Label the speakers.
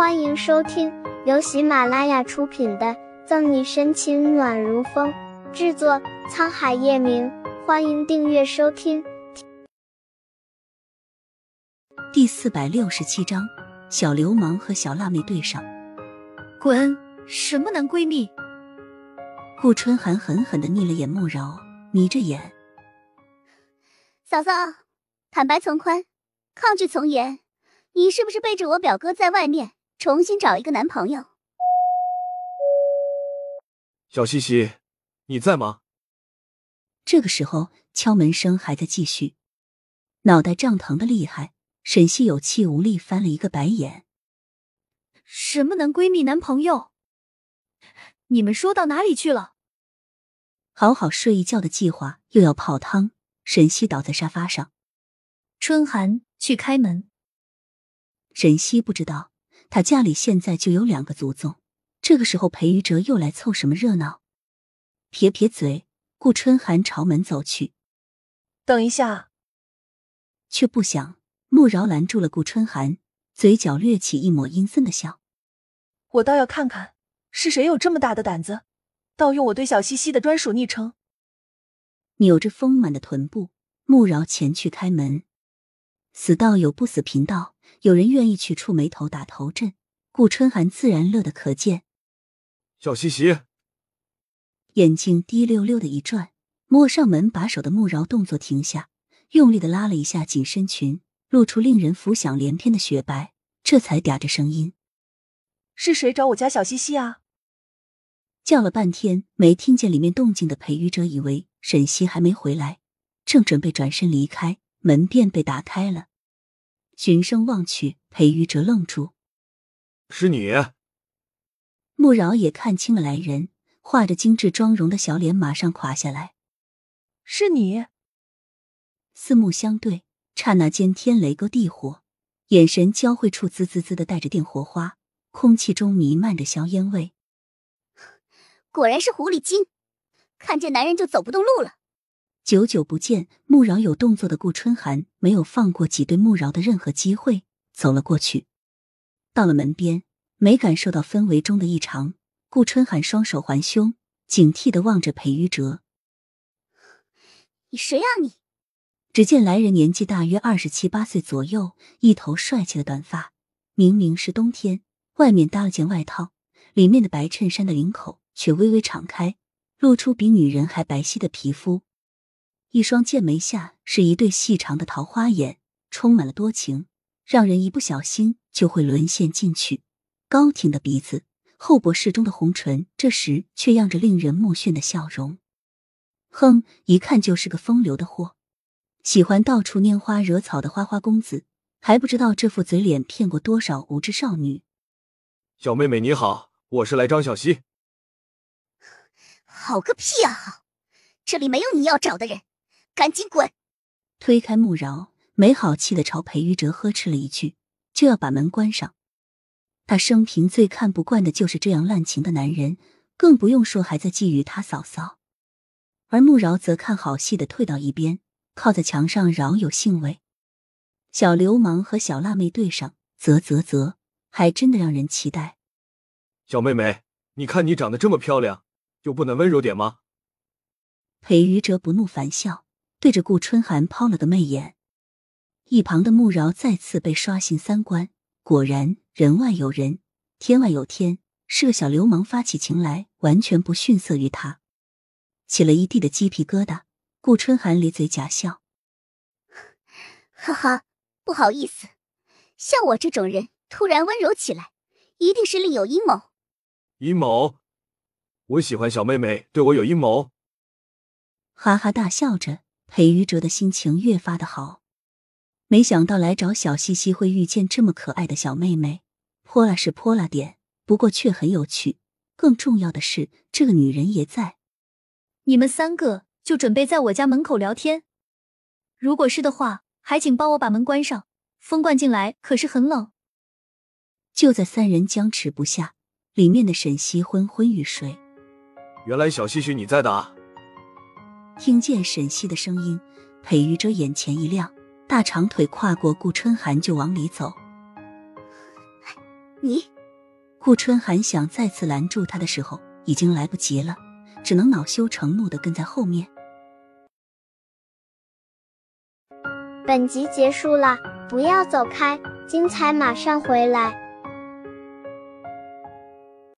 Speaker 1: 欢迎收听由喜马拉雅出品的《赠你深情暖如风》，制作沧海夜明。欢迎订阅收听。
Speaker 2: 第四百六十七章：小流氓和小辣妹对上。
Speaker 3: 滚！什么男闺蜜？
Speaker 2: 顾春寒狠狠的睨了眼慕饶，眯着眼：“
Speaker 4: 嫂嫂，坦白从宽，抗拒从严。你是不是背着我表哥在外面？”重新找一个男朋友。
Speaker 5: 小西西，你在吗？
Speaker 2: 这个时候敲门声还在继续，脑袋胀疼的厉害。沈西有气无力翻了一个白眼：“
Speaker 3: 什么男闺蜜、男朋友？你们说到哪里去了？”
Speaker 2: 好好睡一觉的计划又要泡汤。沈西倒在沙发上，
Speaker 3: 春寒去开门。
Speaker 2: 沈西不知道。他家里现在就有两个祖宗，这个时候裴玉哲又来凑什么热闹？撇撇嘴，顾春寒朝门走去。
Speaker 6: 等一下，
Speaker 2: 却不想穆饶拦住了顾春寒，嘴角掠起一抹阴森的笑。
Speaker 6: 我倒要看看是谁有这么大的胆子，盗用我对小西西的专属昵称。
Speaker 2: 扭着丰满的臀部，穆饶前去开门。死道友不死贫道。有人愿意去触眉头打头阵，顾春寒自然乐得可见。
Speaker 5: 小西西
Speaker 2: 眼睛滴溜溜的一转，摸上门把手的穆饶动作停下，用力的拉了一下紧身裙，露出令人浮想联翩的雪白，这才嗲着声音：“
Speaker 6: 是谁找我家小西西啊？”
Speaker 2: 叫了半天没听见里面动静的裴玉哲以为沈西还没回来，正准备转身离开，门便被打开了。循声望去，裴玉哲愣住：“
Speaker 5: 是你。”
Speaker 2: 穆饶也看清了来人，画着精致妆容的小脸马上垮下来：“
Speaker 6: 是你。”
Speaker 2: 四目相对，刹那间天雷勾地火，眼神交汇处滋滋滋的带着电火花，空气中弥漫着硝烟味。
Speaker 4: 果然是狐狸精，看见男人就走不动路了。
Speaker 2: 久久不见，穆饶有动作的顾春寒没有放过挤兑穆饶的任何机会，走了过去。到了门边，没感受到氛围中的异常，顾春寒双手环胸，警惕的望着裴玉哲：“
Speaker 4: 你谁啊你？”
Speaker 2: 只见来人年纪大约二十七八岁左右，一头帅气的短发。明明是冬天，外面搭了件外套，里面的白衬衫的领口却微微敞开，露出比女人还白皙的皮肤。一双剑眉下是一对细长的桃花眼，充满了多情，让人一不小心就会沦陷进去。高挺的鼻子，厚薄适中的红唇，这时却漾着令人目眩的笑容。哼，一看就是个风流的货，喜欢到处拈花惹草的花花公子，还不知道这副嘴脸骗过多少无知少女。
Speaker 5: 小妹妹你好，我是来张小溪。
Speaker 4: 好个屁啊！好，这里没有你要找的人。赶紧滚！
Speaker 2: 推开穆饶，没好气的朝裴玉哲呵斥了一句，就要把门关上。他生平最看不惯的就是这样滥情的男人，更不用说还在觊觎他嫂嫂。而穆饶则看好戏的退到一边，靠在墙上饶有兴味。小流氓和小辣妹对上，啧啧啧，还真的让人期待。
Speaker 5: 小妹妹，你看你长得这么漂亮，就不能温柔点吗？
Speaker 2: 裴玉哲不怒反笑。对着顾春寒抛了个媚眼，一旁的穆饶再次被刷新三观。果然，人外有人，天外有天，是个小流氓发起情来完全不逊色于他，起了一地的鸡皮疙瘩。顾春寒咧嘴假笑：“
Speaker 4: 哈哈，不好意思，像我这种人突然温柔起来，一定是另有阴谋。”
Speaker 5: 阴谋？我喜欢小妹妹对我有阴谋？
Speaker 2: 哈哈大笑着。裴玉哲的心情越发的好，没想到来找小西西会遇见这么可爱的小妹妹，泼辣是泼辣点，不过却很有趣。更重要的是，这个女人也在。
Speaker 3: 你们三个就准备在我家门口聊天？如果是的话，还请帮我把门关上，风灌进来可是很冷。
Speaker 2: 就在三人僵持不下，里面的沈西昏昏欲睡。
Speaker 5: 原来小西西你在的啊。
Speaker 2: 听见沈西的声音，裴玉哲眼前一亮，大长腿跨过顾春寒就往里走。
Speaker 4: 你，
Speaker 2: 顾春寒想再次拦住他的时候，已经来不及了，只能恼羞成怒的跟在后面。
Speaker 1: 本集结束了，不要走开，精彩马上回来。